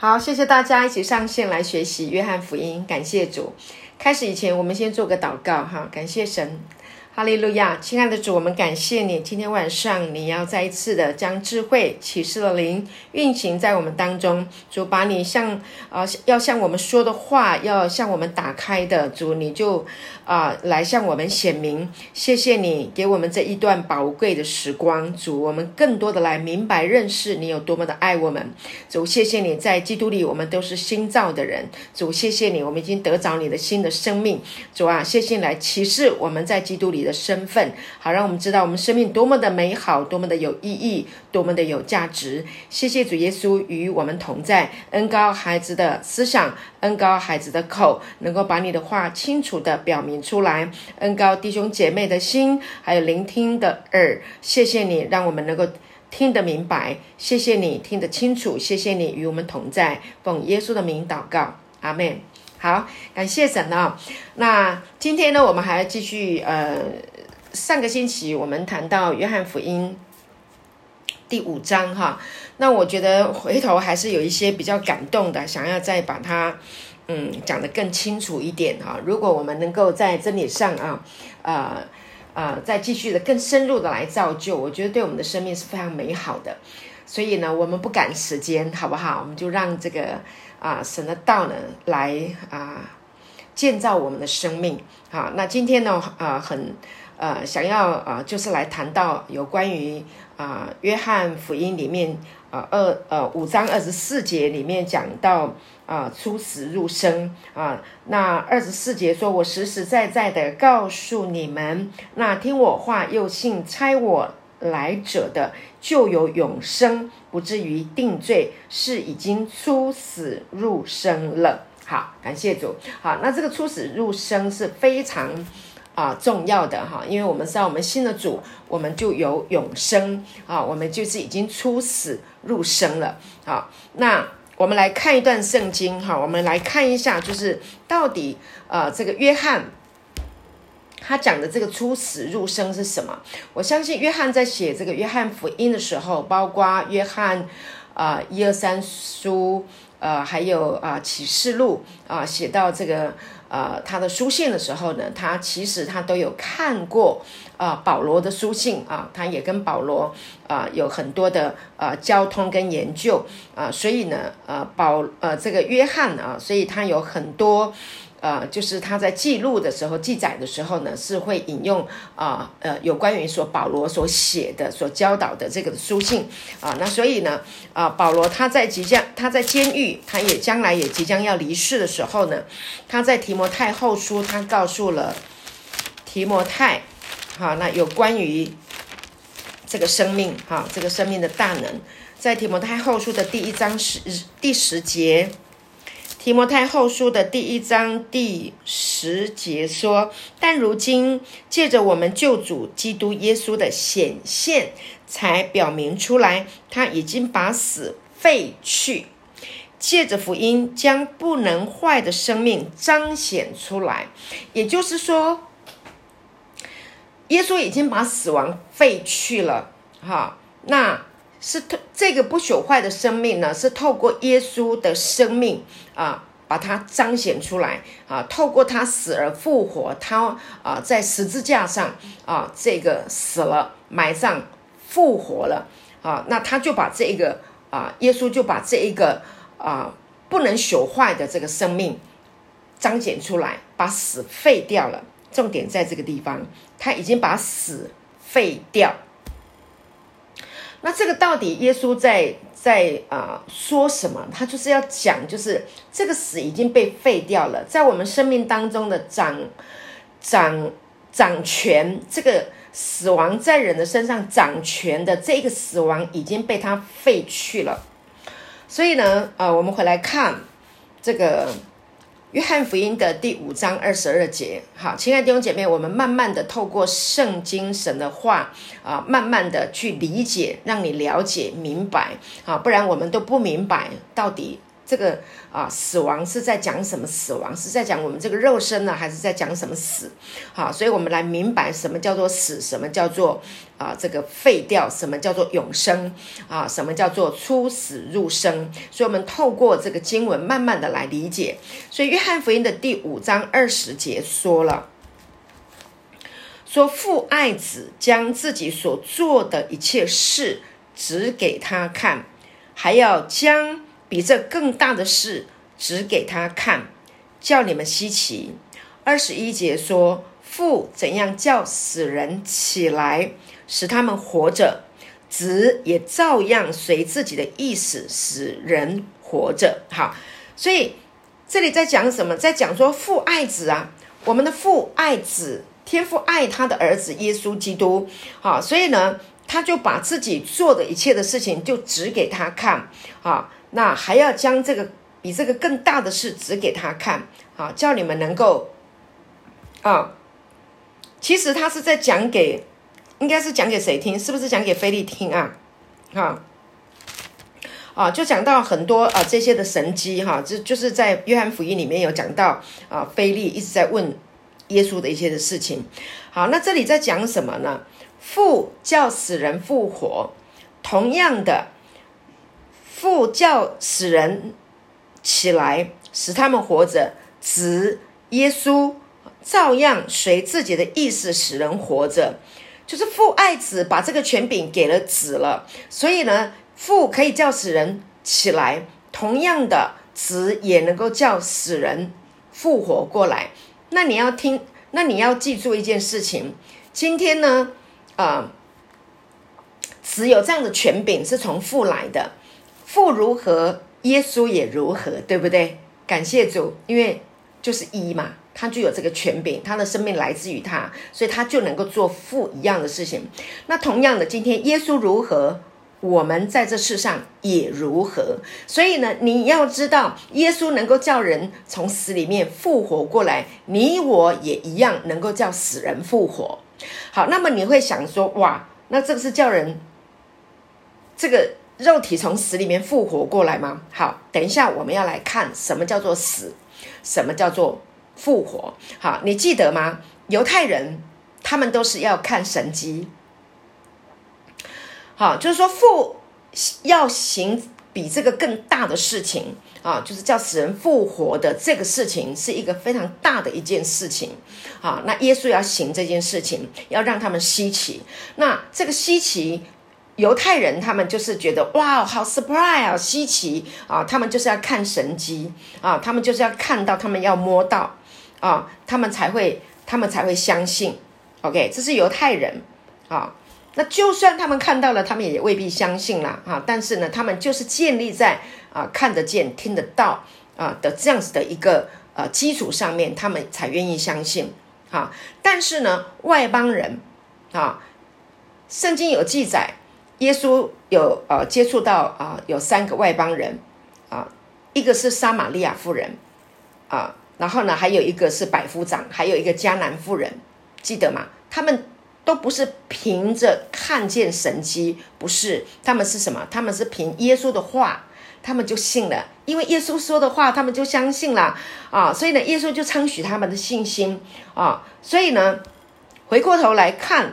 好，谢谢大家一起上线来学习约翰福音，感谢主。开始以前，我们先做个祷告哈，感谢神。哈利路亚，亲爱的主，我们感谢你。今天晚上，你要再一次的将智慧启示的灵运行在我们当中。主，把你向啊要向我们说的话，要向我们打开的主，你就啊来向我们显明。谢谢你给我们这一段宝贵的时光，主，我们更多的来明白认识你有多么的爱我们。主，谢谢你在基督里，我们都是新造的人。主，谢谢你，我们已经得着你的新的生命。主啊，谢谢你来启示我们在基督里。的身份，好让我们知道我们生命多么的美好，多么的有意义，多么的有价值。谢谢主耶稣与我们同在，恩高孩子的思想，恩高孩子的口，能够把你的话清楚的表明出来，恩高弟兄姐妹的心，还有聆听的耳。谢谢你，让我们能够听得明白。谢谢你听得清楚。谢谢你与我们同在，奉耶稣的名祷告，阿门。好，感谢神啊！那今天呢，我们还要继续呃，上个星期我们谈到约翰福音第五章哈。那我觉得回头还是有一些比较感动的，想要再把它嗯讲得更清楚一点哈。如果我们能够在真理上啊，呃呃，再继续的更深入的来造就，我觉得对我们的生命是非常美好的。所以呢，我们不赶时间，好不好？我们就让这个。啊，神的道呢，来啊建造我们的生命。好，那今天呢，啊，很呃想要啊，就是来谈到有关于啊约翰福音里面啊二呃五章二十四节里面讲到啊出死入生啊。那二十四节说：“我实实在在的告诉你们，那听我话又信差我来者的，就有永生。”不至于定罪，是已经出死入生了。好，感谢主。好，那这个出死入生是非常啊重要的哈，因为我们知道我们信了主，我们就有永生啊，我们就是已经出死入生了。好，那我们来看一段圣经哈，我们来看一下，就是到底呃这个约翰。他讲的这个出死入生是什么？我相信约翰在写这个约翰福音的时候，包括约翰啊一二三书，呃，还有啊启示录啊，写到这个呃他的书信的时候呢，他其实他都有看过啊保罗的书信啊，他也跟保罗啊有很多的呃交通跟研究啊，所以呢呃保呃这个约翰啊，所以他有很多。呃，就是他在记录的时候、记载的时候呢，是会引用啊呃有关于说保罗所写的、所教导的这个书信啊。那所以呢，啊保罗他在即将他在监狱，他也将来也即将要离世的时候呢，他在提摩太后书，他告诉了提摩太，好，那有关于这个生命哈，这个生命的大能，在提摩太后书的第一章十第十节。提摩太后书的第一章第十节说：“但如今借着我们救主基督耶稣的显现，才表明出来，他已经把死废去，借着福音将不能坏的生命彰显出来。也就是说，耶稣已经把死亡废去了。哈，那。”是透这个不朽坏的生命呢，是透过耶稣的生命啊，把它彰显出来啊，透过他死而复活，他啊在十字架上啊这个死了埋葬复活了啊，那他就把这一个啊耶稣就把这一个啊不能朽坏的这个生命彰显出来，把死废掉了。重点在这个地方，他已经把死废掉。那这个到底耶稣在在啊说什么？他就是要讲，就是这个死已经被废掉了，在我们生命当中的掌掌掌权，这个死亡在人的身上掌权的这个死亡已经被他废去了。所以呢，呃，我们回来看这个。约翰福音的第五章二十二节，好，亲爱的弟兄姐妹，我们慢慢的透过圣经神的话啊，慢慢的去理解，让你了解明白。啊，不然我们都不明白到底这个啊死亡是在讲什么？死亡是在讲我们这个肉身呢，还是在讲什么死？好，所以我们来明白什么叫做死，什么叫做啊这个废掉，什么叫做永生啊，什么叫做出死入生？所以我们透过这个经文，慢慢的来理解。所以约翰福音的第五章二十节说了。说父爱子，将自己所做的一切事指给他看，还要将比这更大的事指给他看，叫你们稀奇。二十一节说父怎样叫死人起来，使他们活着，子也照样随自己的意思使人活着。好，所以这里在讲什么？在讲说父爱子啊，我们的父爱子。天父爱他的儿子耶稣基督，好，所以呢，他就把自己做的一切的事情就指给他看，啊，那还要将这个比这个更大的事指给他看，啊，叫你们能够，啊，其实他是在讲给，应该是讲给谁听？是不是讲给菲利听啊？啊，啊，就讲到很多啊这些的神机哈，就就是在约翰福音里面有讲到啊，菲利一直在问。耶稣的一些的事情，好，那这里在讲什么呢？父叫死人复活，同样的，父叫死人起来，使他们活着。子耶稣照样随自己的意思使人活着，就是父爱子，把这个权柄给了子了。所以呢，父可以叫死人起来，同样的，子也能够叫死人复活过来。那你要听，那你要记住一件事情，今天呢，啊，只有这样的权柄是从父来的，父如何，耶稣也如何，对不对？感谢主，因为就是一嘛，他就有这个权柄，他的生命来自于他，所以他就能够做父一样的事情。那同样的，今天耶稣如何？我们在这世上也如何？所以呢，你要知道，耶稣能够叫人从死里面复活过来，你我也一样能够叫死人复活。好，那么你会想说，哇，那这个是叫人这个肉体从死里面复活过来吗？好，等一下我们要来看什么叫做死，什么叫做复活。好，你记得吗？犹太人他们都是要看神迹。好，就是说复要行比这个更大的事情啊，就是叫死人复活的这个事情，是一个非常大的一件事情啊。那耶稣要行这件事情，要让他们稀奇。那这个稀奇，犹太人他们就是觉得哇，好 surprise 啊，稀奇啊，他们就是要看神迹啊，他们就是要看到，他们要摸到啊，他们才会，他们才会相信。OK，这是犹太人啊。那就算他们看到了，他们也未必相信啦，啊！但是呢，他们就是建立在啊看得见、听得到啊的这样子的一个呃基础上面，他们才愿意相信啊。但是呢，外邦人啊，圣经有记载，耶稣有呃接触到啊有三个外邦人啊，一个是撒玛利亚妇人啊，然后呢还有一个是百夫长，还有一个迦南妇人，记得吗？他们。都不是凭着看见神迹，不是他们是什么？他们是凭耶稣的话，他们就信了，因为耶稣说的话，他们就相信了啊。所以呢，耶稣就称许他们的信心啊。所以呢，回过头来看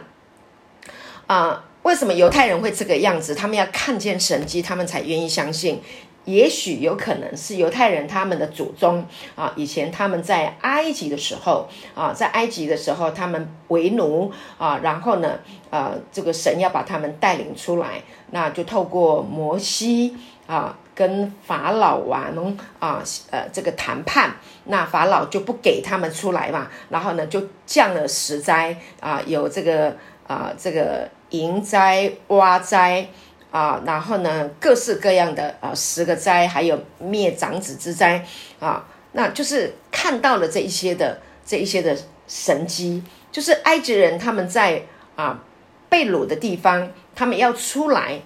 啊，为什么犹太人会这个样子？他们要看见神迹，他们才愿意相信。也许有可能是犹太人他们的祖宗啊，以前他们在埃及的时候啊，在埃及的时候他们为奴啊，然后呢，呃，这个神要把他们带领出来，那就透过摩西啊，跟法老王啊，呃，这个谈判，那法老就不给他们出来嘛，然后呢，就降了十灾啊，有这个啊，这个迎灾、挖灾。啊，然后呢，各式各样的啊，十个灾，还有灭长子之灾啊，那就是看到了这一些的这一些的神迹，就是埃及人他们在啊被掳的地方，他们要出来，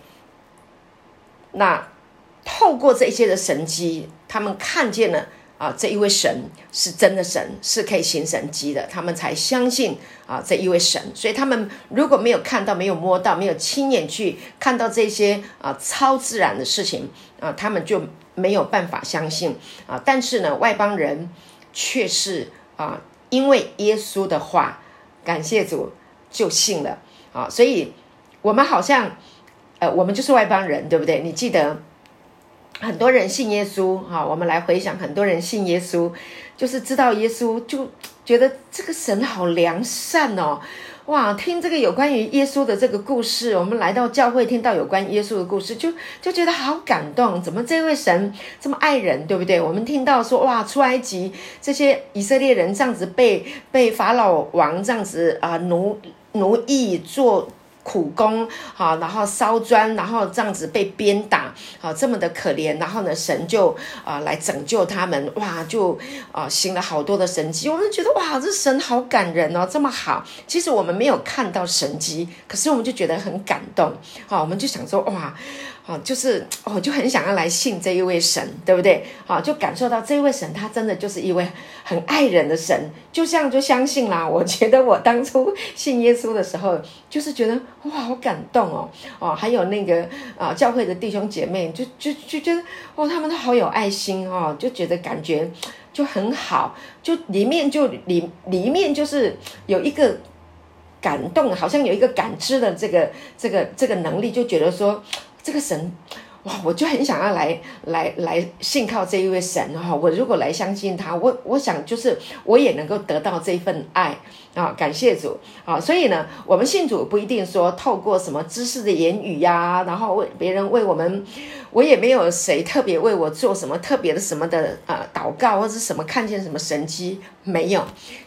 那透过这些的神迹，他们看见了啊，这一位神是真的神，是可以行神迹的，他们才相信啊这一位神。所以他们如果没有看到、没有摸到、没有亲眼去看到这些啊超自然的事情啊，他们就没有办法相信啊。但是呢，外邦人却是啊，因为耶稣的话，感谢主就信了啊。所以我们好像呃，我们就是外邦人，对不对？你记得？很多人信耶稣，哈，我们来回想，很多人信耶稣，就是知道耶稣，就觉得这个神好良善哦，哇！听这个有关于耶稣的这个故事，我们来到教会听到有关耶稣的故事，就就觉得好感动。怎么这位神这么爱人，对不对？我们听到说，哇，出埃及这些以色列人这样子被被法老王这样子啊奴奴役做。苦工，好，然后烧砖，然后这样子被鞭打，好，这么的可怜，然后呢，神就啊来拯救他们，哇，就啊行了好多的神迹，我们觉得哇，这神好感人哦，这么好。其实我们没有看到神迹，可是我们就觉得很感动，好，我们就想说哇。啊，就是哦，就很想要来信这一位神，对不对？好，就感受到这一位神，他真的就是一位很爱人的神，就这样就相信啦。我觉得我当初信耶稣的时候，就是觉得哇，好感动哦哦，还有那个啊，教会的弟兄姐妹，就就就觉得哇，他们都好有爱心哦，就觉得感觉就很好，就里面就里里面就是有一个感动，好像有一个感知的这个这个这个能力，就觉得说。这个神，哇！我就很想要来来来信靠这一位神哈。我如果来相信他，我我想就是我也能够得到这份爱啊！感谢主啊！所以呢，我们信主不一定说透过什么知识的言语呀，然后为别人为我们，我也没有谁特别为我做什么特别的什么的啊祷告或者什么看见什么神迹没有。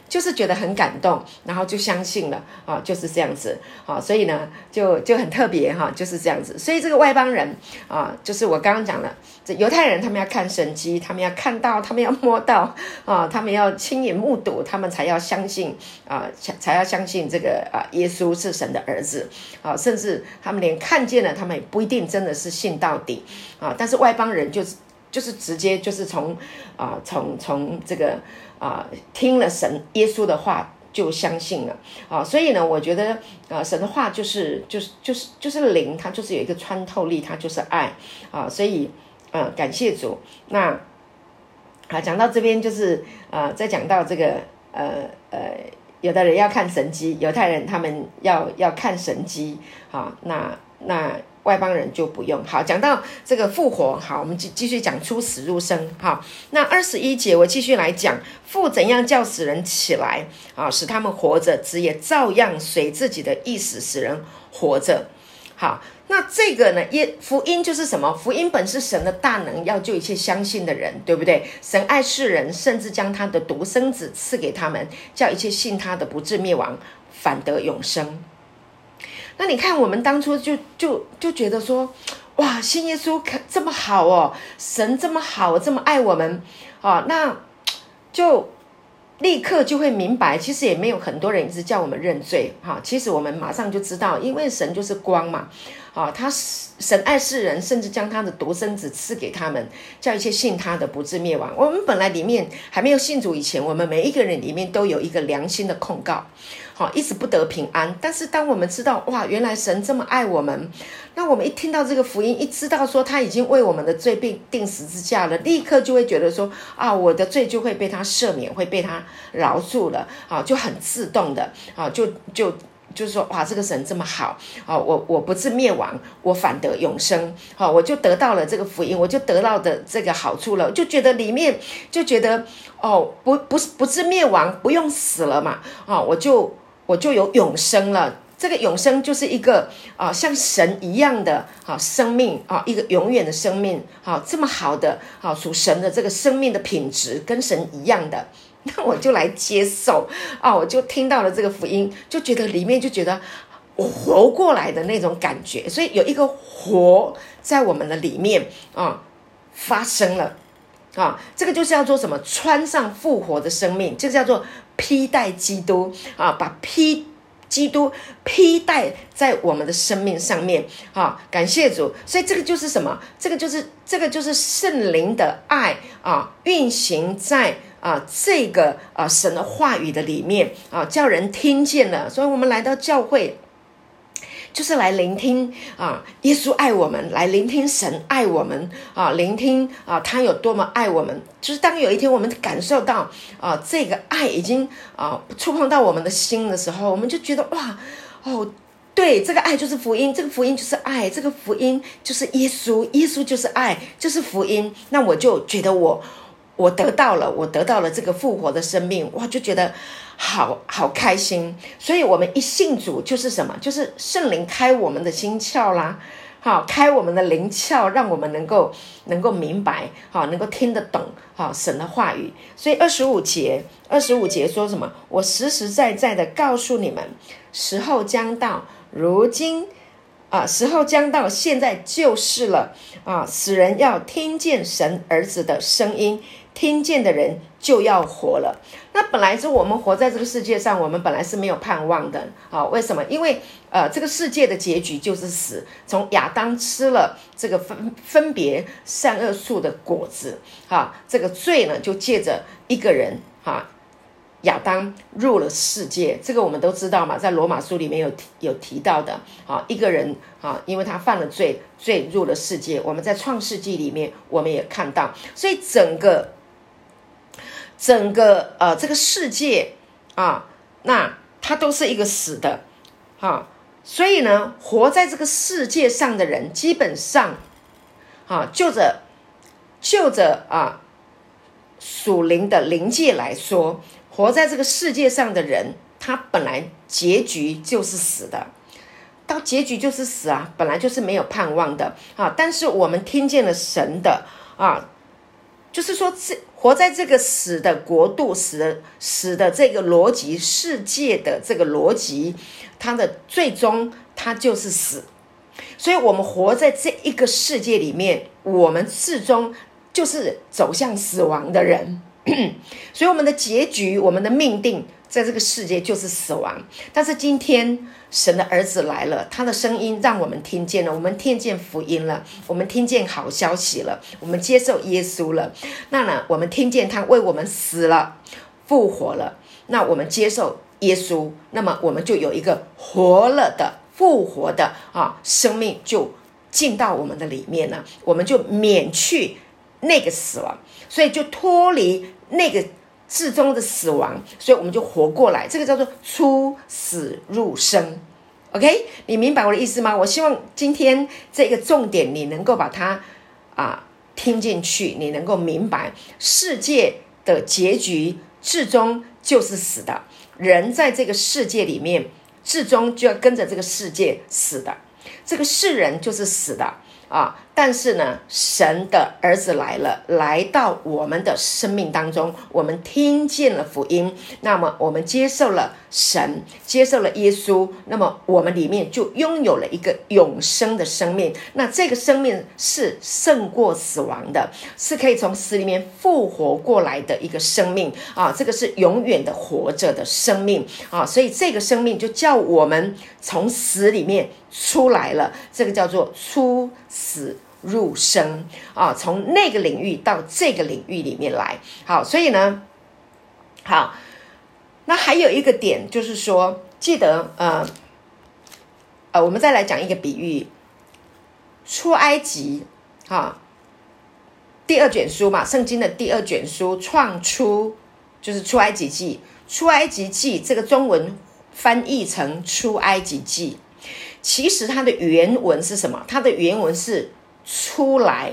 就是觉得很感动，然后就相信了啊，就是这样子啊，所以呢，就就很特别哈，就是这样子。所以这个外邦人啊，就是我刚刚讲的，这犹太人他们要看神迹，他们要看到，他们要摸到啊，他们要亲眼目睹，他们才要相信啊，才才要相信这个啊，耶稣是神的儿子啊，甚至他们连看见了，他们也不一定真的是信到底啊。但是外邦人就是就是直接就是从啊，从从这个。啊，听了神耶稣的话就相信了啊，所以呢，我觉得啊，神的话就是就是就是就是灵，它就是有一个穿透力，它就是爱啊，所以嗯，感谢主。那啊，讲到这边就是啊，再讲到这个呃呃，有的人要看神机，犹太人他们要要看神机啊，那那。外邦人就不用好讲到这个复活，好，我们继继续讲出死入生，好，那二十一节我继续来讲父怎样叫死人起来啊，使他们活着，子也照样随自己的意思使人活着，好，那这个呢，耶福音就是什么？福音本是神的大能，要救一切相信的人，对不对？神爱世人，甚至将他的独生子赐给他们，叫一切信他的不至灭亡，反得永生。那你看，我们当初就就就觉得说，哇，信耶稣可这么好哦，神这么好，这么爱我们，啊，那就立刻就会明白，其实也没有很多人一直叫我们认罪，哈，其实我们马上就知道，因为神就是光嘛，啊，他神爱世人，甚至将他的独生子赐给他们，叫一切信他的不至灭亡。我们本来里面还没有信主以前，我们每一个人里面都有一个良心的控告。好，一直不得平安。但是当我们知道，哇，原来神这么爱我们，那我们一听到这个福音，一知道说他已经为我们的罪定定十字架了，立刻就会觉得说，啊，我的罪就会被他赦免，会被他饶恕了，啊，就很自动的，啊，就就就是说，哇，这个神这么好，啊，我我不是灭亡，我反得永生，好，我就得到了这个福音，我就得到的这个好处了，就觉得里面就觉得，哦，不不是不是灭亡，不用死了嘛，啊，我就。我就有永生了，这个永生就是一个啊，像神一样的啊生命啊，一个永远的生命啊，这么好的啊，属神的这个生命的品质跟神一样的，那我就来接受啊，我就听到了这个福音，就觉得里面就觉得我活过来的那种感觉，所以有一个活在我们的里面啊发生了啊，这个就是叫做什么？穿上复活的生命，这个叫做。披戴基督啊，把披基督披戴在我们的生命上面，啊，感谢主。所以这个就是什么？这个就是这个就是圣灵的爱啊，运行在啊这个啊神的话语的里面啊，叫人听见了。所以我们来到教会。就是来聆听啊，耶稣爱我们，来聆听神爱我们啊，聆听啊，他有多么爱我们。就是当有一天我们感受到啊，这个爱已经啊触碰到我们的心的时候，我们就觉得哇哦，对，这个爱就是福音，这个福音就是爱，这个福音就是耶稣，耶稣就是爱，就是福音。那我就觉得我我得到了，我得到了这个复活的生命，哇，就觉得。好好开心，所以我们一信主就是什么？就是圣灵开我们的心窍啦，好开我们的灵窍，让我们能够能够明白，好能够听得懂，好神的话语。所以二十五节，二十五节说什么？我实实在在的告诉你们，时候将到，如今啊，时候将到，现在就是了啊！使人要听见神儿子的声音。听见的人就要活了。那本来是我们活在这个世界上，我们本来是没有盼望的啊？为什么？因为呃，这个世界的结局就是死。从亚当吃了这个分分别善恶树的果子，哈，这个罪呢，就借着一个人哈，亚当入了世界。这个我们都知道嘛，在罗马书里面有提有提到的啊，一个人啊，因为他犯了罪，罪入了世界。我们在创世纪里面我们也看到，所以整个。整个呃这个世界啊，那它都是一个死的，哈，所以呢，活在这个世界上的人，基本上，啊，就着就着啊属灵的灵界来说，活在这个世界上的人，他本来结局就是死的，到结局就是死啊，本来就是没有盼望的啊。但是我们听见了神的啊。就是说，这活在这个死的国度、死的死的这个逻辑世界的这个逻辑，它的最终它就是死。所以，我们活在这一个世界里面，我们最终就是走向死亡的人。所以，我们的结局，我们的命定。在这个世界就是死亡，但是今天神的儿子来了，他的声音让我们听见了，我们听见福音了，我们听见好消息了，我们接受耶稣了。那呢，我们听见他为我们死了，复活了。那我们接受耶稣，那么我们就有一个活了的复活的啊生命就进到我们的里面了，我们就免去那个死亡，所以就脱离那个。至终的死亡，所以我们就活过来，这个叫做出死入生。OK，你明白我的意思吗？我希望今天这个重点你能够把它啊听进去，你能够明白世界的结局，至终就是死的。人在这个世界里面，至终就要跟着这个世界死的，这个世人就是死的。啊！但是呢，神的儿子来了，来到我们的生命当中，我们听见了福音，那么我们接受了神，接受了耶稣，那么我们里面就拥有了一个永生的生命。那这个生命是胜过死亡的，是可以从死里面复活过来的一个生命啊！这个是永远的活着的生命啊！所以这个生命就叫我们从死里面。出来了，这个叫做出死入生啊，从那个领域到这个领域里面来。好，所以呢，好，那还有一个点就是说，记得呃呃，我们再来讲一个比喻，出埃及哈，第二卷书嘛，圣经的第二卷书创出就是出埃及记，出埃及记这个中文翻译成出埃及记。其实它的原文是什么？它的原文是出来、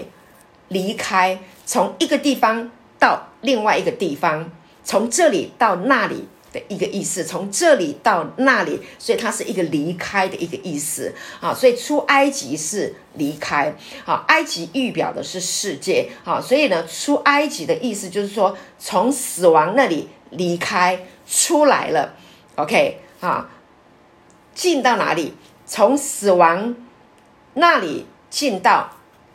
离开，从一个地方到另外一个地方，从这里到那里的一个意思。从这里到那里，所以它是一个离开的一个意思啊。所以出埃及是离开，啊，埃及预表的是世界，啊，所以呢，出埃及的意思就是说从死亡那里离开出来了。OK，啊，进到哪里？从死亡那里进到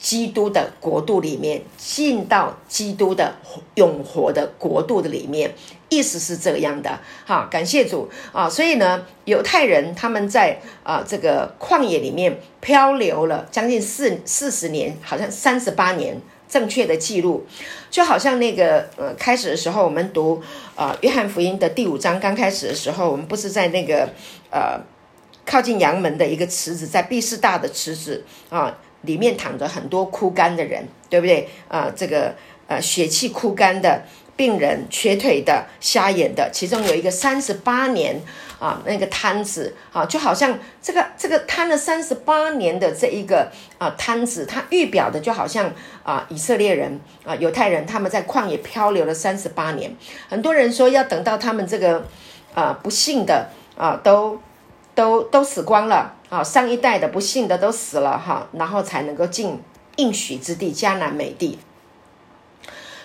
基督的国度里面，进到基督的永活的国度的里面，意思是这样的。好，感谢主啊！所以呢，犹太人他们在啊这个旷野里面漂流了将近四四十年，好像三十八年，正确的记录，就好像那个呃开始的时候，我们读啊约翰福音的第五章刚开始的时候，我们不是在那个呃靠近阳门的一个池子，在毕士大的池子啊。里面躺着很多枯干的人，对不对？啊，这个呃血气枯干的病人、瘸腿的、瞎眼的，其中有一个三十八年啊，那个摊子啊，就好像这个这个瘫了三十八年的这一个啊摊子，它预表的就好像啊以色列人啊犹太人他们在旷野漂流了三十八年，很多人说要等到他们这个啊不幸的啊都。都都死光了啊！上一代的不幸的都死了哈，然后才能够进应许之地迦南美地。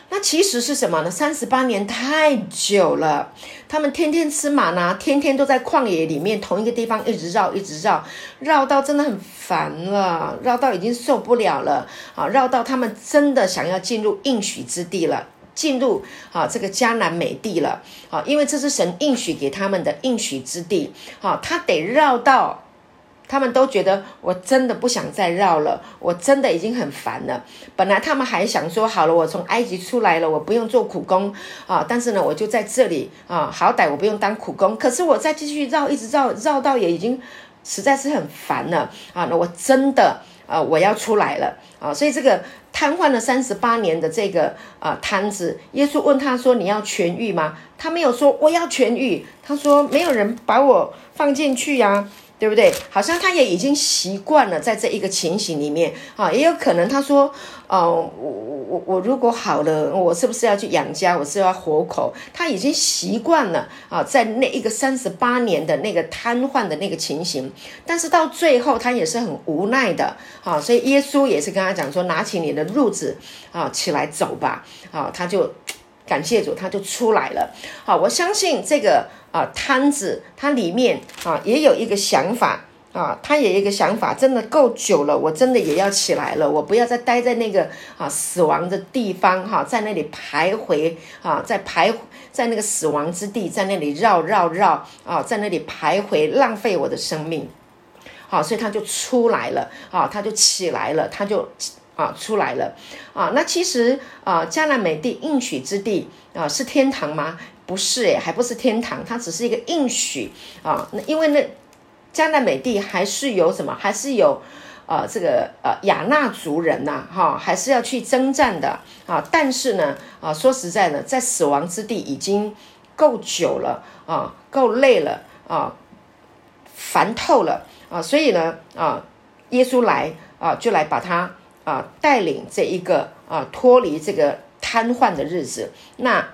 那其实是什么呢？三十八年太久了，他们天天吃马呢，天天都在旷野里面同一个地方一直绕，一直绕，绕到真的很烦了，绕到已经受不了了啊！绕到他们真的想要进入应许之地了。进入啊这个迦南美地了啊，因为这是神应许给他们的应许之地啊，他得绕到，他们都觉得我真的不想再绕了，我真的已经很烦了。本来他们还想说好了，我从埃及出来了，我不用做苦工啊，但是呢，我就在这里啊，好歹我不用当苦工。可是我再继续绕，一直绕绕到也已经实在是很烦了啊，那我真的啊，我要出来了啊，所以这个。瘫痪了三十八年的这个啊瘫子，耶稣问他说：“你要痊愈吗？”他没有说我要痊愈，他说：“没有人把我放进去呀。”对不对？好像他也已经习惯了在这一个情形里面啊，也有可能他说，哦，我我我我如果好了，我是不是要去养家？我是要活口？他已经习惯了啊，在那一个三十八年的那个瘫痪的那个情形，但是到最后他也是很无奈的啊，所以耶稣也是跟他讲说，拿起你的褥子啊，起来走吧啊，他就感谢主，他就出来了。好，我相信这个。啊，摊子它里面啊也有一个想法啊，他也有一个想法，真的够久了，我真的也要起来了，我不要再待在那个啊死亡的地方哈，在那里徘徊啊，在徘在那个死亡之地，在那里绕绕绕啊，在那里徘徊，浪费我的生命。好，所以他就出来了啊，他就起来了，他就啊出来了啊。那其实啊，迦南美地应许之地啊，是天堂吗？不是诶，还不是天堂，它只是一个应许啊。那因为那迦南美地还是有什么，还是有呃这个呃亚纳族人呐，哈，还是要去征战的啊。但是呢，啊说实在的，在死亡之地已经够久了啊，够累了啊，烦透了啊。所以呢，啊，耶稣来啊，就来把他啊带领这一个啊脱离这个瘫痪的日子。那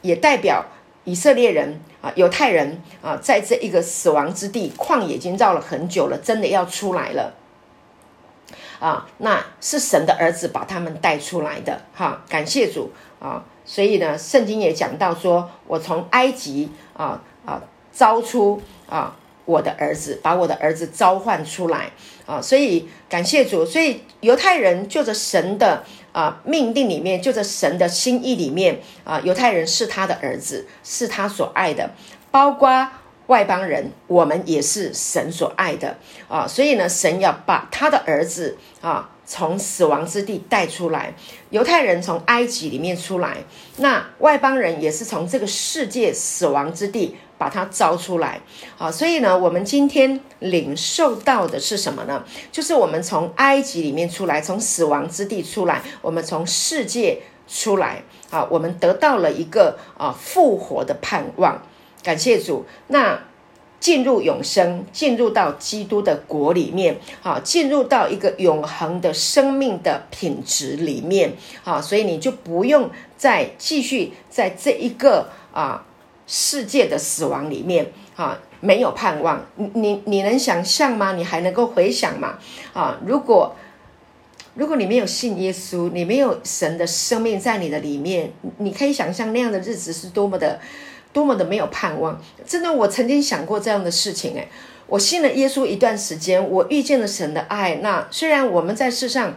也代表以色列人啊，犹太人啊，在这一个死亡之地旷野已经绕了很久了，真的要出来了啊！那是神的儿子把他们带出来的哈，感谢主啊！所以呢，圣经也讲到说，我从埃及啊啊招出啊我的儿子，把我的儿子召唤出来啊！所以感谢主，所以犹太人就着神的。啊，命定里面就着神的心意里面啊，犹太人是他的儿子，是他所爱的，包括外邦人，我们也是神所爱的啊。所以呢，神要把他的儿子啊从死亡之地带出来，犹太人从埃及里面出来，那外邦人也是从这个世界死亡之地。把它招出来，好，所以呢，我们今天领受到的是什么呢？就是我们从埃及里面出来，从死亡之地出来，我们从世界出来，啊，我们得到了一个啊复活的盼望，感谢主。那进入永生，进入到基督的国里面，啊，进入到一个永恒的生命的品质里面，啊，所以你就不用再继续在这一个啊。世界的死亡里面，啊，没有盼望。你你你能想象吗？你还能够回想吗？啊，如果如果你没有信耶稣，你没有神的生命在你的里面，你可以想象那样的日子是多么的多么的没有盼望。真的，我曾经想过这样的事情。哎，我信了耶稣一段时间，我遇见了神的爱。那虽然我们在世上，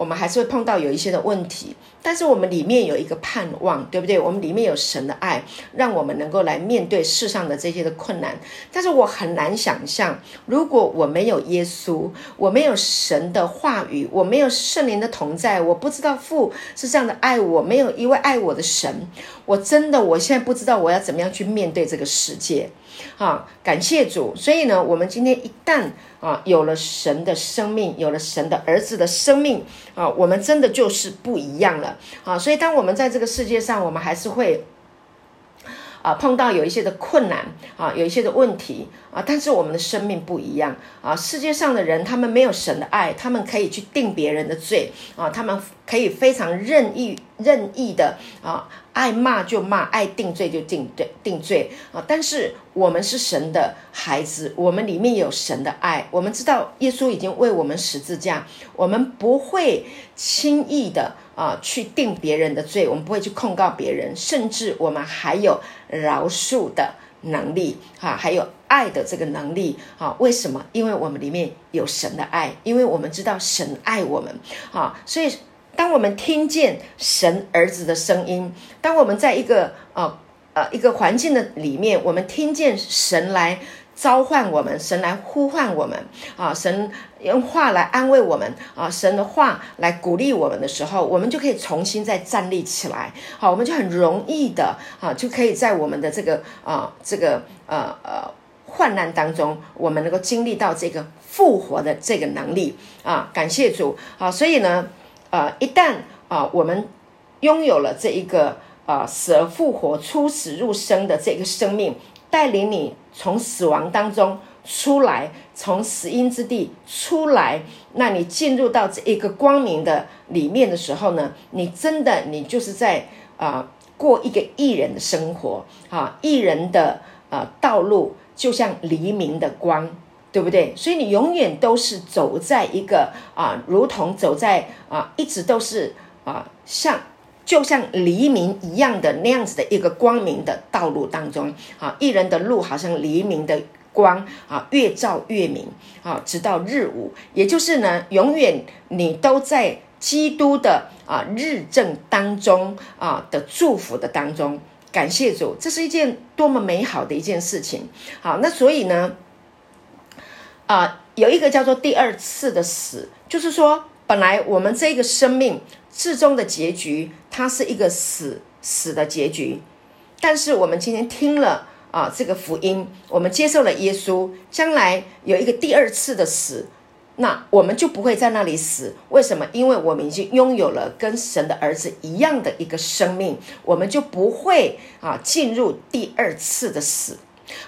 我们还是会碰到有一些的问题，但是我们里面有一个盼望，对不对？我们里面有神的爱，让我们能够来面对世上的这些的困难。但是我很难想象，如果我没有耶稣，我没有神的话语，我没有圣灵的同在，我不知道父是这样的爱我，没有一位爱我的神，我真的我现在不知道我要怎么样去面对这个世界。啊，感谢主！所以呢，我们今天一旦啊有了神的生命，有了神的儿子的生命啊，我们真的就是不一样了啊！所以，当我们在这个世界上，我们还是会啊碰到有一些的困难啊，有一些的问题啊，但是我们的生命不一样啊！世界上的人，他们没有神的爱，他们可以去定别人的罪啊，他们可以非常任意任意的啊。爱骂就骂，爱定罪就定罪定罪啊！但是我们是神的孩子，我们里面有神的爱，我们知道耶稣已经为我们十字架，我们不会轻易的啊去定别人的罪，我们不会去控告别人，甚至我们还有饶恕的能力哈，还有爱的这个能力啊！为什么？因为我们里面有神的爱，因为我们知道神爱我们啊，所以。当我们听见神儿子的声音，当我们在一个呃呃一个环境的里面，我们听见神来召唤我们，神来呼唤我们啊，神用话来安慰我们啊，神的话来鼓励我们的时候，我们就可以重新再站立起来，好，我们就很容易的啊，就可以在我们的这个啊这个呃呃患难当中，我们能够经历到这个复活的这个能力啊，感谢主啊，所以呢。啊，一旦啊，我们拥有了这一个啊死而复活、出死入生的这个生命，带领你从死亡当中出来，从死荫之地出来，那你进入到这一个光明的里面的时候呢，你真的你就是在啊过一个艺人的生活啊，艺人的啊道路就像黎明的光。对不对？所以你永远都是走在一个啊，如同走在啊，一直都是啊，像就像黎明一样的那样子的一个光明的道路当中啊，一人的路好像黎明的光啊，越照越明啊，直到日午，也就是呢，永远你都在基督的啊日正当中啊的祝福的当中，感谢主，这是一件多么美好的一件事情。好，那所以呢？啊，有一个叫做第二次的死，就是说，本来我们这个生命至终的结局，它是一个死死的结局。但是我们今天听了啊这个福音，我们接受了耶稣，将来有一个第二次的死，那我们就不会在那里死。为什么？因为我们已经拥有了跟神的儿子一样的一个生命，我们就不会啊进入第二次的死。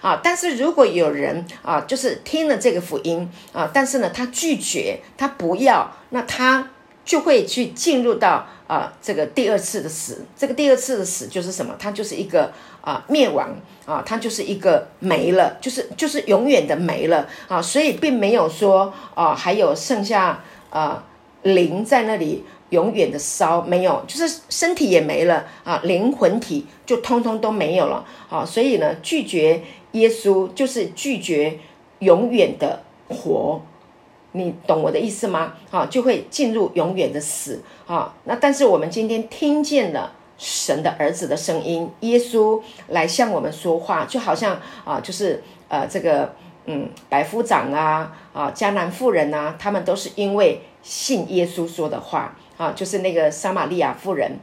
啊！但是如果有人啊，就是听了这个福音啊，但是呢，他拒绝，他不要，那他就会去进入到啊这个第二次的死。这个第二次的死就是什么？它就是一个啊灭亡啊，它就是一个没了，就是就是永远的没了啊。所以并没有说啊，还有剩下啊灵在那里。永远的烧没有，就是身体也没了啊，灵魂体就通通都没有了啊，所以呢，拒绝耶稣就是拒绝永远的活，你懂我的意思吗？啊，就会进入永远的死啊。那但是我们今天听见了神的儿子的声音，耶稣来向我们说话，就好像啊，就是呃这个嗯百夫长啊啊迦南妇人啊，他们都是因为信耶稣说的话。啊，就是那个撒玛利亚妇人，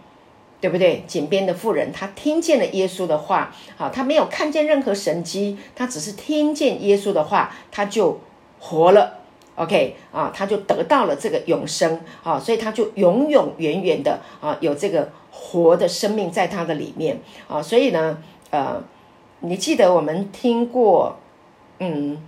对不对？井边的妇人，她听见了耶稣的话，啊，她没有看见任何神迹，她只是听见耶稣的话，她就活了。OK，啊，他就得到了这个永生，啊，所以他就永永远远的啊，有这个活的生命在他的里面，啊，所以呢，呃，你记得我们听过，嗯，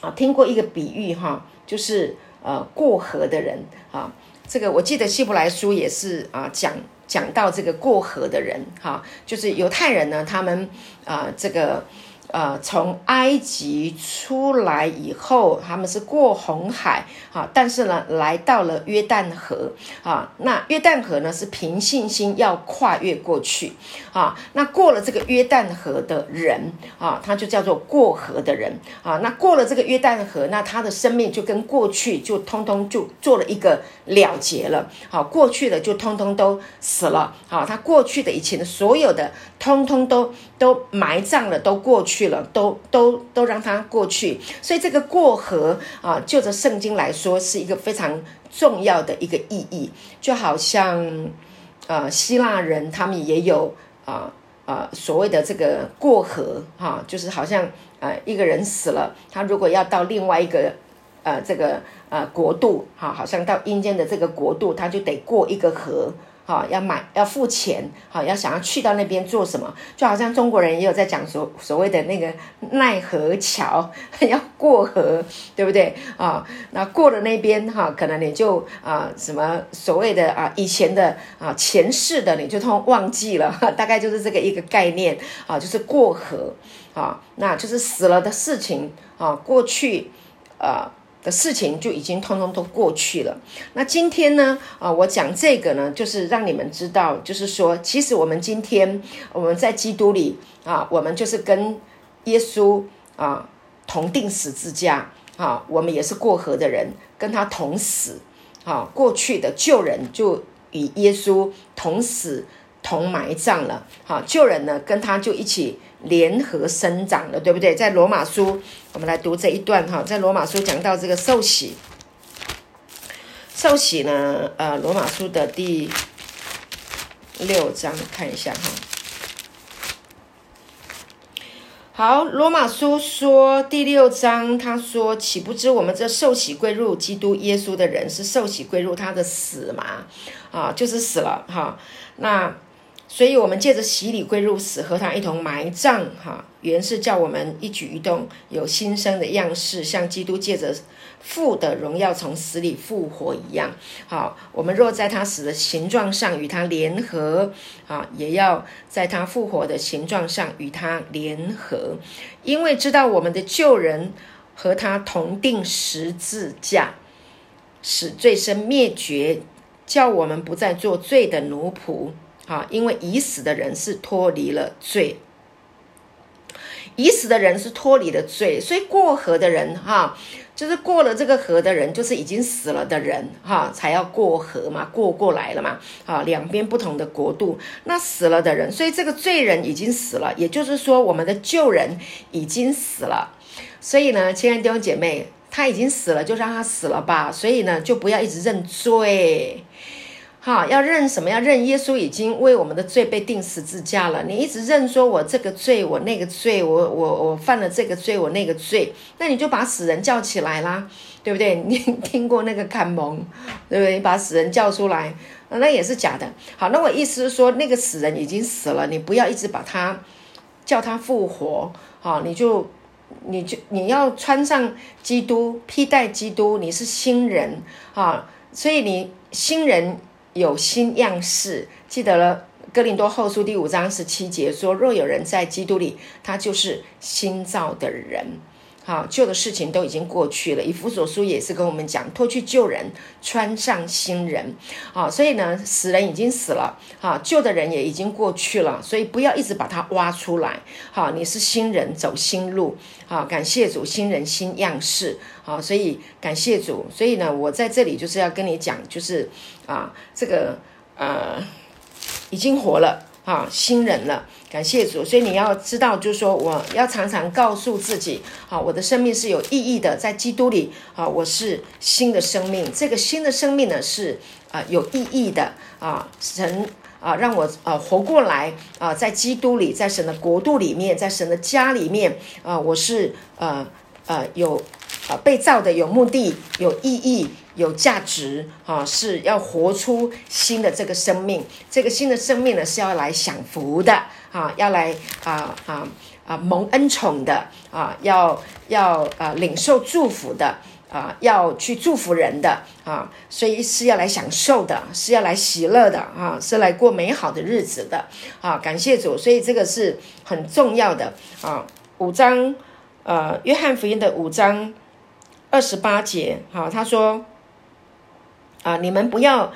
啊，听过一个比喻哈，就是呃，过河的人啊。这个我记得希伯来书也是啊，讲讲到这个过河的人哈，就是犹太人呢，他们啊，这个呃，从埃及出来以后，他们是过红海啊，但是呢，来到了约旦河啊。那约旦河呢，是凭信心要跨越过去啊。那过了这个约旦河的人啊，他就叫做过河的人啊。那过了这个约旦河，那他的生命就跟过去就通通就做了一个了结了。好，过去的就通通都死了。好，他过去的以前的所有的，通通都都埋葬了，都过去。了，都都都让它过去，所以这个过河啊，就着圣经来说，是一个非常重要的一个意义。就好像呃，希腊人他们也有啊啊所谓的这个过河哈，就是好像呃一个人死了，他如果要到另外一个呃这个呃国度哈，好像到阴间的这个国度，他就得过一个河。啊，要买要付钱，好，要想要去到那边做什么？就好像中国人也有在讲所所谓的那个奈何桥，要过河，对不对？啊，那过了那边哈，可能你就啊什么所谓的啊以前的啊前世的你就通忘记了，大概就是这个一个概念啊，就是过河啊，那就是死了的事情啊，过去啊。的事情就已经通通都过去了。那今天呢？啊，我讲这个呢，就是让你们知道，就是说，其实我们今天我们在基督里啊，我们就是跟耶稣啊同定十字架啊，我们也是过河的人，跟他同死啊。过去的旧人就与耶稣同死同埋葬了。好，旧人呢跟他就一起。联合生长了，对不对？在罗马书，我们来读这一段哈。在罗马书讲到这个受洗，受洗呢，呃，罗马书的第六章看一下哈。好，罗马书说第六章，他说：“岂不知我们这受洗归入基督耶稣的人，是受洗归入他的死嘛？啊，就是死了哈。那。”所以，我们借着洗礼归入死，和他一同埋葬。哈，原是叫我们一举一动有新生的样式，像基督借着父的荣耀从死里复活一样。好，我们若在他死的形状上与他联合，啊，也要在他复活的形状上与他联合，因为知道我们的旧人和他同定十字架，使罪身灭绝，叫我们不再做罪的奴仆。啊，因为已死的人是脱离了罪，已死的人是脱离了罪，所以过河的人哈，就是过了这个河的人，就是已经死了的人哈，才要过河嘛，过过来了嘛。啊，两边不同的国度，那死了的人，所以这个罪人已经死了，也就是说，我们的旧人已经死了。所以呢，亲爱的弟兄姐妹，他已经死了，就让他死了吧。所以呢，就不要一直认罪。哈，要认什么？要认耶稣已经为我们的罪被钉十字架了。你一直认说我这个罪，我那个罪，我我我犯了这个罪，我那个罪，那你就把死人叫起来啦，对不对？你听过那个看蒙，对不对？把死人叫出来，那也是假的。好，那我意思是说，那个死人已经死了，你不要一直把他叫他复活。好，你就你就你要穿上基督，披戴基督，你是新人啊，所以你新人。有新样式，记得了。哥林多后书第五章十七节说：“若有人在基督里，他就是新造的人。”好，旧的事情都已经过去了。以弗所书也是跟我们讲，脱去旧人，穿上新人。好，所以呢，死人已经死了，好，旧的人也已经过去了，所以不要一直把它挖出来。好，你是新人，走新路。好，感谢主，新人新样式。好，所以感谢主。所以呢，我在这里就是要跟你讲，就是啊，这个呃，已经活了。啊，新人了，感谢主。所以你要知道，就是说，我要常常告诉自己，啊，我的生命是有意义的，在基督里，啊，我是新的生命。这个新的生命呢，是啊有意义的，啊，神啊让我呃活过来，啊，在基督里，在神的国度里面，在神的家里面，啊，我是呃呃有啊被造的，有目的，有意义。有价值啊，是要活出新的这个生命。这个新的生命呢，是要来享福的啊，要来啊啊啊蒙恩宠的啊，要要啊领受祝福的啊，要去祝福人的啊，所以是要来享受的，是要来喜乐的啊，是来过美好的日子的啊。感谢主，所以这个是很重要的啊。五章，呃，约翰福音的五章二十八节，好，他说，啊，你们不要。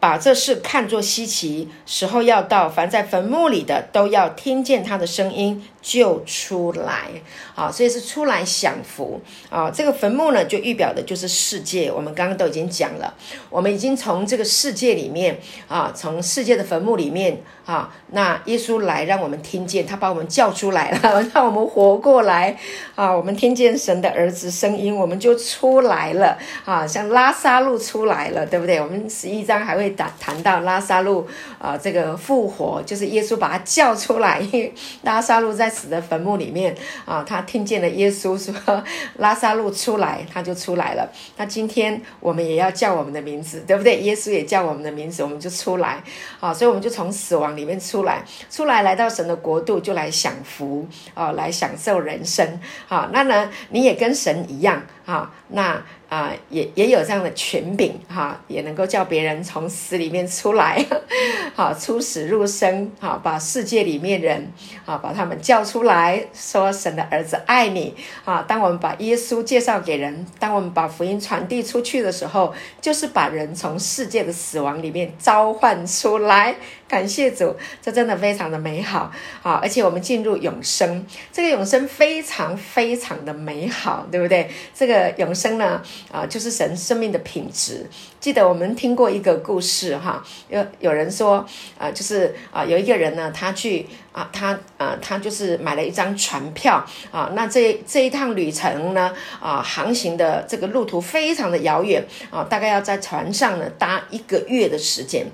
把这事看作稀奇，时候要到，凡在坟墓里的都要听见他的声音。就出来啊，所以是出来享福啊。这个坟墓呢，就预表的就是世界。我们刚刚都已经讲了，我们已经从这个世界里面啊，从世界的坟墓里面啊，那耶稣来让我们听见，他把我们叫出来了，让我们活过来啊。我们听见神的儿子声音，我们就出来了啊。像拉萨路出来了，对不对？我们十一章还会谈谈到拉萨路啊，这个复活就是耶稣把他叫出来，拉萨路在。死的坟墓里面啊，他听见了耶稣说：“拉萨路出来，他就出来了。”那今天我们也要叫我们的名字，对不对？耶稣也叫我们的名字，我们就出来啊！所以我们就从死亡里面出来，出来来到神的国度，就来享福啊，来享受人生啊！那呢，你也跟神一样啊，那。啊，也也有这样的权柄哈，也能够叫别人从死里面出来，好出死入生，好把世界里面人，好把他们叫出来，说神的儿子爱你啊。当我们把耶稣介绍给人，当我们把福音传递出去的时候，就是把人从世界的死亡里面召唤出来。感谢主，这真的非常的美好啊！而且我们进入永生，这个永生非常非常的美好，对不对？这个永生呢？啊，就是神生命的品质。记得我们听过一个故事哈，有有人说啊，就是啊，有一个人呢，他去啊，他啊，他就是买了一张船票啊，那这这一趟旅程呢，啊，航行的这个路途非常的遥远啊，大概要在船上呢搭一个月的时间。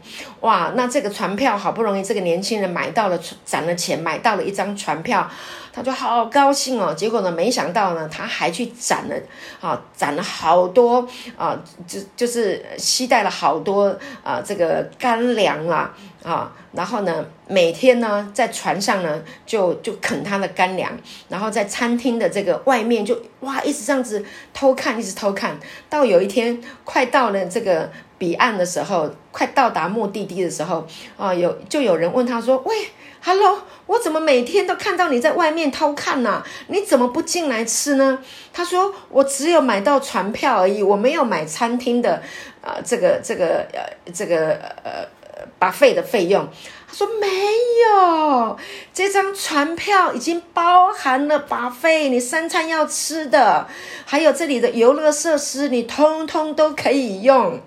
哇，那这个船票好不容易这个年轻人买到了，攒了钱买到了一张船票。他就好高兴哦，结果呢，没想到呢，他还去攒了啊，攒了好多啊，就就是携带了好多啊，这个干粮啦啊，啊然后呢，每天呢，在船上呢，就就啃他的干粮，然后在餐厅的这个外面就哇，一直这样子偷看，一直偷看到有一天快到了这个彼岸的时候，快到达目的地的时候啊，有就有人问他说：“喂。” Hello，我怎么每天都看到你在外面偷看呢？你怎么不进来吃呢？他说：“我只有买到船票而已，我没有买餐厅的，呃，这个这个呃这个呃把费的费用。”他说：“没有，这张船票已经包含了把费，你三餐要吃的，还有这里的游乐设施，你通通都可以用。”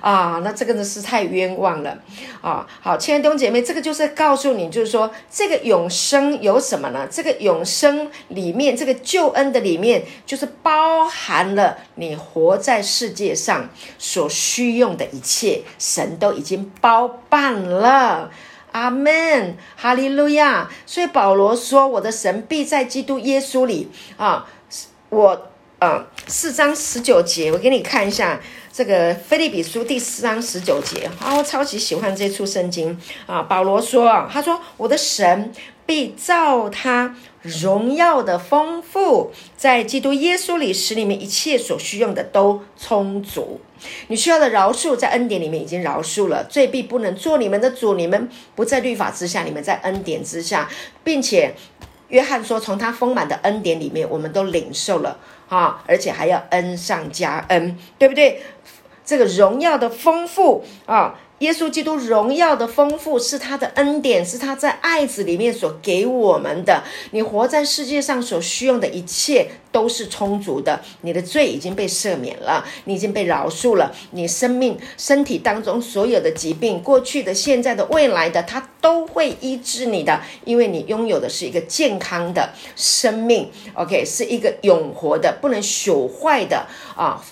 啊，那这个呢是太冤枉了啊！好，亲爱的弟兄姐妹，这个就是告诉你，就是说这个永生有什么呢？这个永生里面，这个救恩的里面，就是包含了你活在世界上所需用的一切，神都已经包办了。阿门，哈利路亚。所以保罗说：“我的神必在基督耶稣里啊，我啊，四章十九节，我给你看一下。”这个菲利比书第四章十九节啊，我超级喜欢这处圣经啊。保罗说，他说我的神必照他荣耀的丰富，在基督耶稣里使你们一切所需用的都充足。你需要的饶恕在恩典里面已经饶恕了，罪必不能做你们的主，你们不在律法之下，你们在恩典之下，并且约翰说，从他丰满的恩典里面，我们都领受了。啊，而且还要恩上加恩，对不对？这个荣耀的丰富啊。耶稣基督荣耀的丰富是他的恩典，是他在爱子里面所给我们的。你活在世界上所需用的一切都是充足的。你的罪已经被赦免了，你已经被饶恕了。你生命身体当中所有的疾病，过去的、现在的、未来的，他都会医治你的，因为你拥有的是一个健康的生命。OK，是一个永活的、不能朽坏的啊。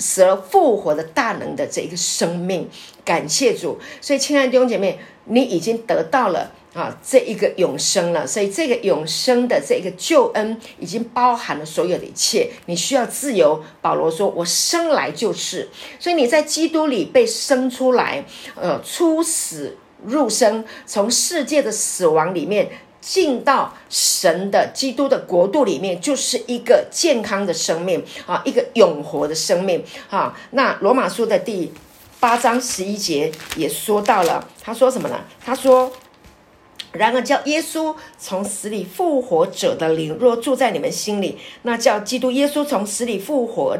死而复活的大能的这一个生命，感谢主。所以，亲爱的弟兄姐妹，你已经得到了啊这一个永生了。所以，这个永生的这个救恩已经包含了所有的一切。你需要自由。保罗说：“我生来就是。”所以你在基督里被生出来，呃，出死入生，从世界的死亡里面。进到神的基督的国度里面，就是一个健康的生命啊，一个永活的生命啊。那罗马书的第八章十一节也说到了，他说什么呢？他说：“然而，叫耶稣从死里复活者的灵若住在你们心里，那叫基督耶稣从死里复活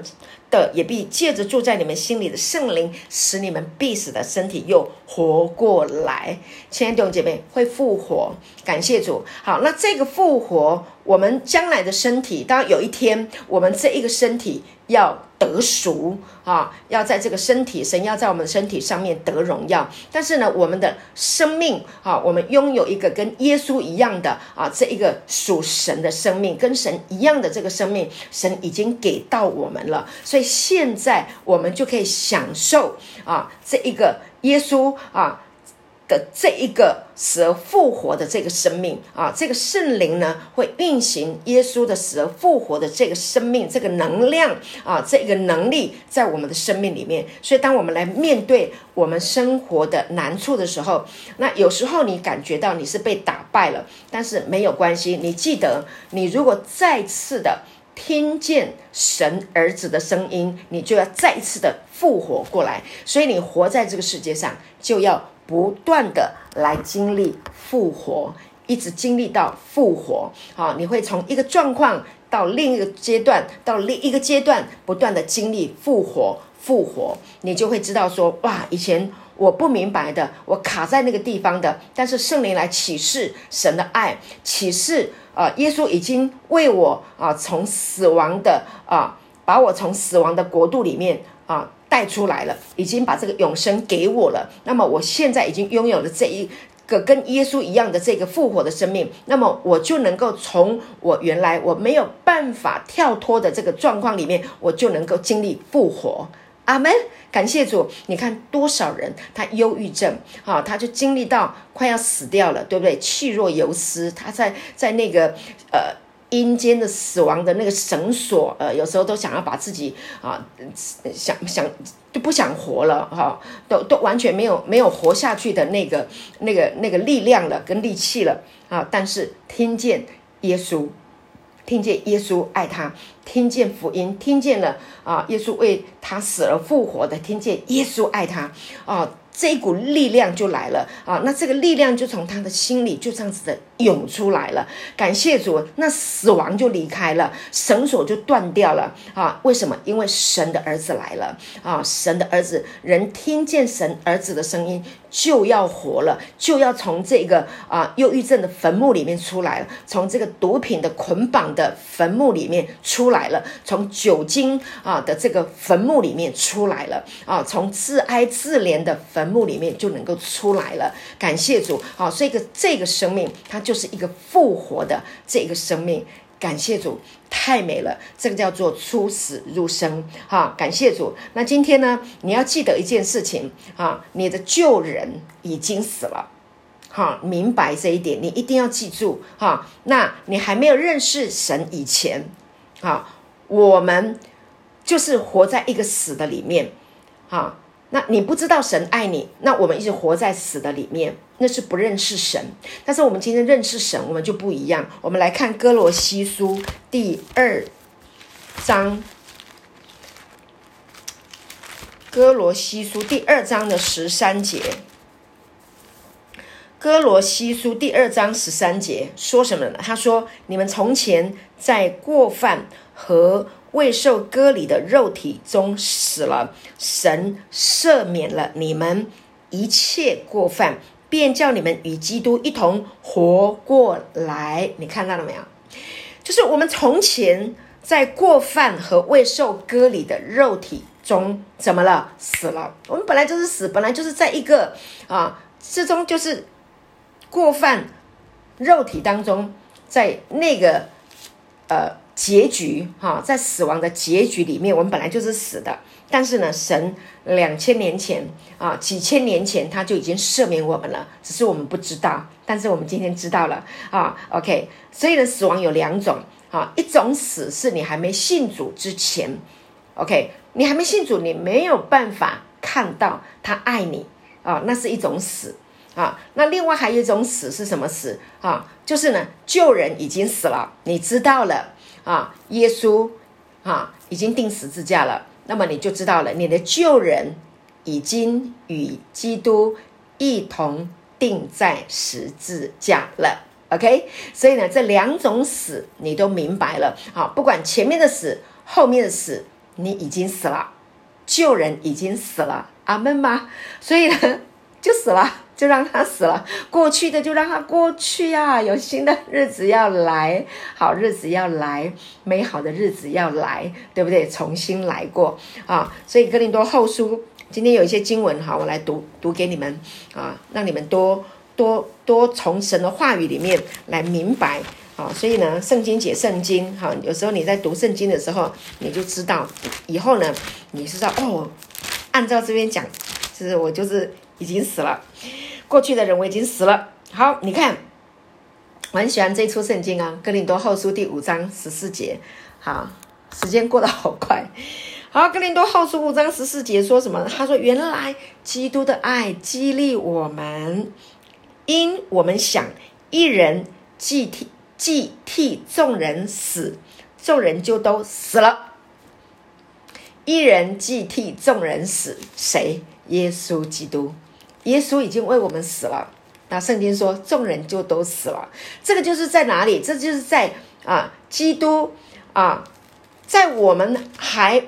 的，也必借着住在你们心里的圣灵，使你们必死的身体又活过来。亲爱的弟兄姐妹，会复活，感谢主。好，那这个复活，我们将来的身体，当有一天我们这一个身体要。得赎啊，要在这个身体，神要在我们身体上面得荣耀。但是呢，我们的生命啊，我们拥有一个跟耶稣一样的啊，这一个属神的生命，跟神一样的这个生命，神已经给到我们了。所以现在我们就可以享受啊，这一个耶稣啊。的这一个死而复活的这个生命啊，这个圣灵呢会运行耶稣的死而复活的这个生命，这个能量啊，这个能力在我们的生命里面。所以，当我们来面对我们生活的难处的时候，那有时候你感觉到你是被打败了，但是没有关系。你记得，你如果再次的听见神儿子的声音，你就要再次的复活过来。所以，你活在这个世界上，就要。不断的来经历复活，一直经历到复活，好，你会从一个状况到另一个阶段，到另一个阶段，不断的经历复活，复活，你就会知道说，哇，以前我不明白的，我卡在那个地方的，但是圣灵来启示神的爱，启示啊，耶稣已经为我啊，从死亡的啊，把我从死亡的国度里面啊。带出来了，已经把这个永生给我了。那么我现在已经拥有了这一个跟耶稣一样的这个复活的生命，那么我就能够从我原来我没有办法跳脱的这个状况里面，我就能够经历复活。阿门！感谢主。你看多少人他忧郁症，哈，他就经历到快要死掉了，对不对？气若游丝，他在在那个呃。阴间的死亡的那个绳索，呃，有时候都想要把自己啊，想想就不想活了哈，都都完全没有没有活下去的那个那个那个力量了跟力气了啊！但是听见耶稣，听见耶稣爱他，听见福音，听见了啊，耶稣为他死而复活的，听见耶稣爱他啊。这一股力量就来了啊！那这个力量就从他的心里就这样子的涌出来了。感谢主，那死亡就离开了，绳索就断掉了啊！为什么？因为神的儿子来了啊！神的儿子，人听见神儿子的声音。就要活了，就要从这个啊忧郁症的坟墓里面出来了，从这个毒品的捆绑的坟墓里面出来了，从酒精啊的这个坟墓里面出来了啊，从自哀自怜的坟墓里面就能够出来了。感谢主啊！所以个这个生命，它就就是一个复活的这个生命。感谢主，太美了！这个叫做出死入生，哈！感谢主。那今天呢，你要记得一件事情啊，你的旧人已经死了，哈，明白这一点，你一定要记住，哈。那你还没有认识神以前，啊，我们就是活在一个死的里面，哈。那你不知道神爱你，那我们一直活在死的里面，那是不认识神。但是我们今天认识神，我们就不一样。我们来看哥罗西书第二章，哥罗西书第二章的十三节。哥罗西书第二章十三节说什么呢？他说：“你们从前在过犯和。”未受割礼的肉体中死了，神赦免了你们一切过犯，便叫你们与基督一同活过来。你看到了没有？就是我们从前在过犯和未受割礼的肉体中怎么了？死了。我们本来就是死，本来就是在一个啊之中，就是过犯肉体当中，在那个呃。结局哈，在死亡的结局里面，我们本来就是死的。但是呢，神两千年前啊，几千年前他就已经赦免我们了，只是我们不知道。但是我们今天知道了啊。OK，所以呢，死亡有两种啊，一种死是你还没信主之前，OK，你还没信主，你没有办法看到他爱你啊，那是一种死啊。那另外还有一种死是什么死啊？就是呢，旧人已经死了，你知道了。啊，耶稣啊，已经钉十字架了，那么你就知道了，你的旧人已经与基督一同钉在十字架了。OK，所以呢，这两种死你都明白了。好，不管前面的死，后面的死，你已经死了，救人已经死了。阿门吗？所以呢，就死了，就让他死了。过去的就让他过去啊，有新的日子要来，好日子要来，美好的日子要来，对不对？重新来过啊。所以哥林多后书今天有一些经文哈，我来读读给你们啊，让你们多。多多从神的话语里面来明白啊，所以呢，圣经解圣经哈，有时候你在读圣经的时候，你就知道以后呢，你是知道哦，按照这边讲，就是我就是已经死了，过去的人我已经死了。好，你看，我很喜欢这出圣经啊，《哥林多后书》第五章十四节。好，时间过得好快。好，《哥林多后书》五章十四节说什么？他说：“原来基督的爱激励我们。”因我们想一人既替既替众人死，众人就都死了。一人既替众人死，谁？耶稣基督。耶稣已经为我们死了。那圣经说，众人就都死了。这个就是在哪里？这就是在啊，基督啊，在我们还。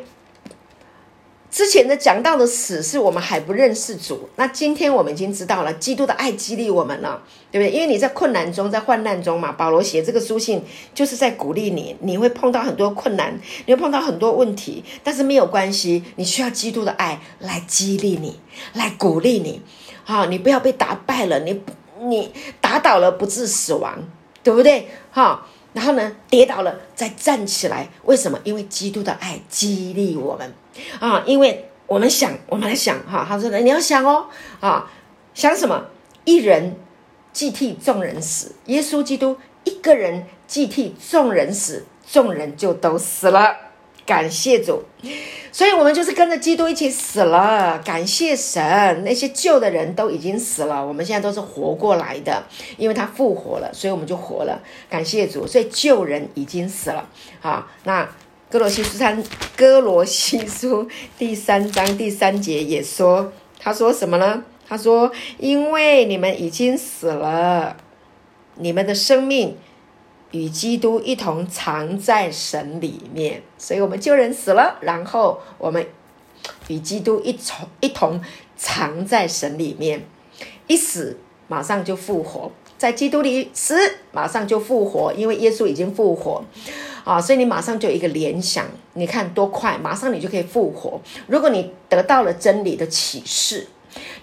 之前的讲到的死是我们还不认识主，那今天我们已经知道了，基督的爱激励我们了，对不对？因为你在困难中，在患难中嘛。保罗写这个书信就是在鼓励你，你会碰到很多困难，你会碰到很多问题，但是没有关系，你需要基督的爱来激励你，来鼓励你，哈，你不要被打败了，你你打倒了不致死亡，对不对？哈，然后呢，跌倒了再站起来，为什么？因为基督的爱激励我们。啊，因为我们想，我们来想哈，他说的你要想哦，啊，想什么？一人既替众人死，耶稣基督一个人既替众人死，众人就都死了。感谢主，所以我们就是跟着基督一起死了。感谢神，那些旧的人都已经死了，我们现在都是活过来的，因为他复活了，所以我们就活了。感谢主，所以旧人已经死了。好，那。哥罗西书三，哥罗西书第三章第三节也说，他说什么呢？他说：“因为你们已经死了，你们的生命与基督一同藏在神里面，所以我们救人死了，然后我们与基督一同一同藏在神里面，一死马上就复活，在基督里死马上就复活，因为耶稣已经复活。”啊，所以你马上就有一个联想，你看多快，马上你就可以复活。如果你得到了真理的启示，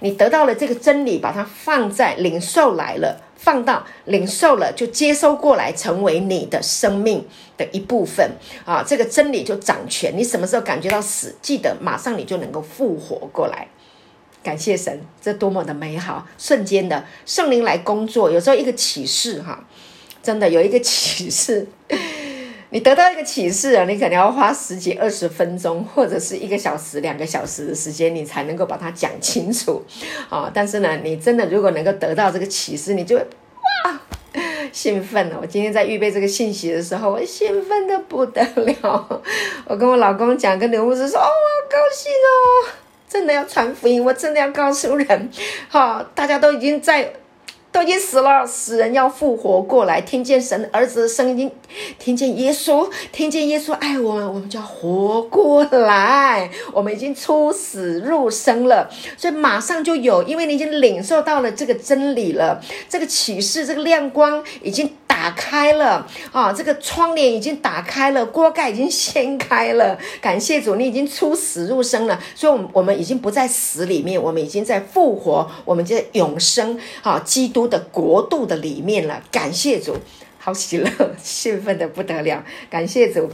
你得到了这个真理，把它放在领受来了，放到领受了就接收过来，成为你的生命的一部分啊。这个真理就掌权。你什么时候感觉到死，记得马上你就能够复活过来。感谢神，这多么的美好，瞬间的圣灵来工作。有时候一个启示哈，真的有一个启示。你得到一个启示啊，你可能要花十几二十分钟，或者是一个小时、两个小时的时间，你才能够把它讲清楚啊。但是呢，你真的如果能够得到这个启示，你就哇兴奋了。我今天在预备这个信息的时候，我兴奋的不得了。我跟我老公讲，跟刘牧师说：“哦，我高兴哦，真的要传福音，我真的要告诉人，好，大家都已经在。”都已经死了，死人要复活过来，听见神儿子的声音，听见耶稣，听见耶稣爱我们，我们就要活过来。我们已经出死入生了，所以马上就有，因为你已经领受到了这个真理了，这个启示，这个亮光已经。打开了啊！这个窗帘已经打开了，锅盖已经掀开了。感谢主，你已经出死入生了，所以，我们我们已经不在死里面，我们已经在复活，我们在永生啊！基督的国度的里面了。感谢主，好喜乐，兴奋的不得了。感谢主，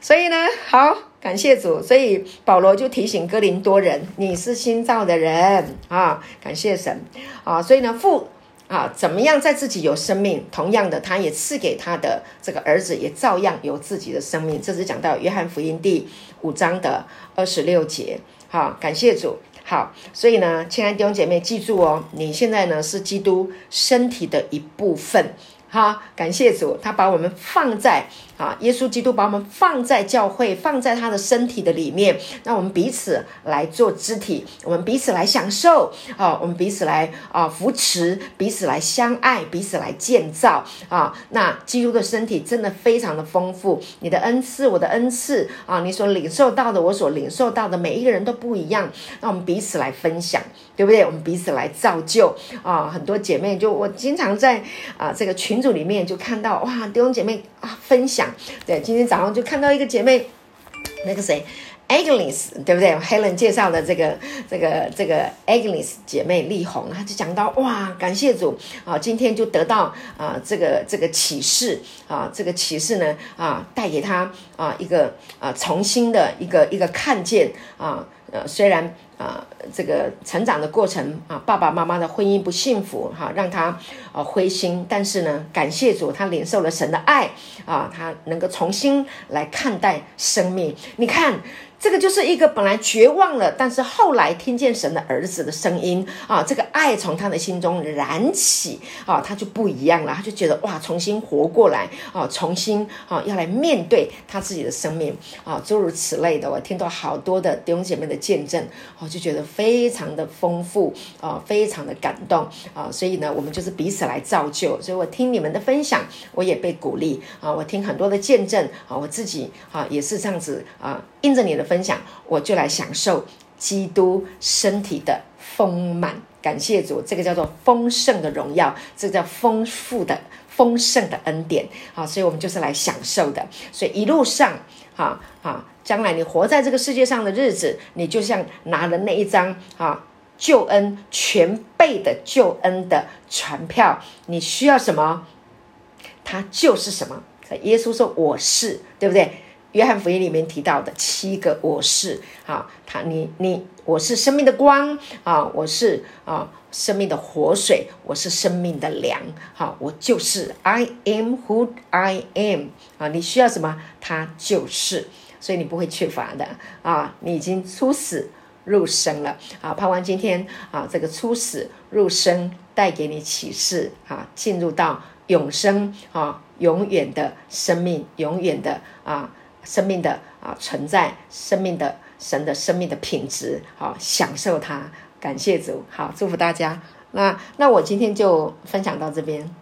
所以呢，好感谢主，所以保罗就提醒哥林多人：你是新造的人啊！感谢神啊！所以呢，父。啊，怎么样在自己有生命？同样的，他也赐给他的这个儿子，也照样有自己的生命。这是讲到约翰福音第五章的二十六节。好，感谢主。好，所以呢，亲爱的弟兄姐妹，记住哦，你现在呢是基督身体的一部分。哈，感谢主，他把我们放在啊，耶稣基督把我们放在教会，放在他的身体的里面，那我们彼此来做肢体，我们彼此来享受啊，我们彼此来啊扶持，彼此来相爱，彼此来建造啊。那基督的身体真的非常的丰富，你的恩赐，我的恩赐啊，你所领受到的，我所领受到的，每一个人都不一样，那我们彼此来分享，对不对？我们彼此来造就啊，很多姐妹就我经常在啊这个群。组里面就看到哇，弟兄姐妹啊分享，对，今天早上就看到一个姐妹，那个谁，Agnes，对不对？Helen 介绍的这个这个这个 Agnes 姐妹丽红，她就讲到哇，感谢主啊，今天就得到啊这个这个启示啊，这个启示呢啊带给她啊一个啊重新的一个一个看见啊呃虽然。啊，这个成长的过程啊，爸爸妈妈的婚姻不幸福哈，让他呃灰心。但是呢，感谢主，他领受了神的爱啊，他能够重新来看待生命。你看。这个就是一个本来绝望了，但是后来听见神的儿子的声音啊，这个爱从他的心中燃起啊，他就不一样了，他就觉得哇，重新活过来啊，重新啊要来面对他自己的生命啊，诸如此类的，我听到好多的弟兄姐妹的见证，我就觉得非常的丰富啊，非常的感动啊，所以呢，我们就是彼此来造就，所以我听你们的分享，我也被鼓励啊，我听很多的见证啊，我自己啊也是这样子啊。印着你的分享，我就来享受基督身体的丰满。感谢主，这个叫做丰盛的荣耀，这叫丰富的、丰盛的恩典。好，所以我们就是来享受的。所以一路上，哈啊，将来你活在这个世界上的日子，你就像拿了那一张啊救恩全备的救恩的船票。你需要什么？他就是什么？耶稣说：“我是，对不对？”约翰福音里面提到的七个我是，啊，他你你我是生命的光啊，我是啊生命的活水，我是生命的粮，好，我就是 I am who I am 啊，你需要什么，他就是，所以你不会缺乏的啊，你已经出死入生了啊，盼望今天啊这个出死入生带给你启示啊，进入到永生啊，永远的生命，永远的啊。生命的啊存在，生命的神的生命的品质，好享受它，感谢主，好祝福大家。那那我今天就分享到这边。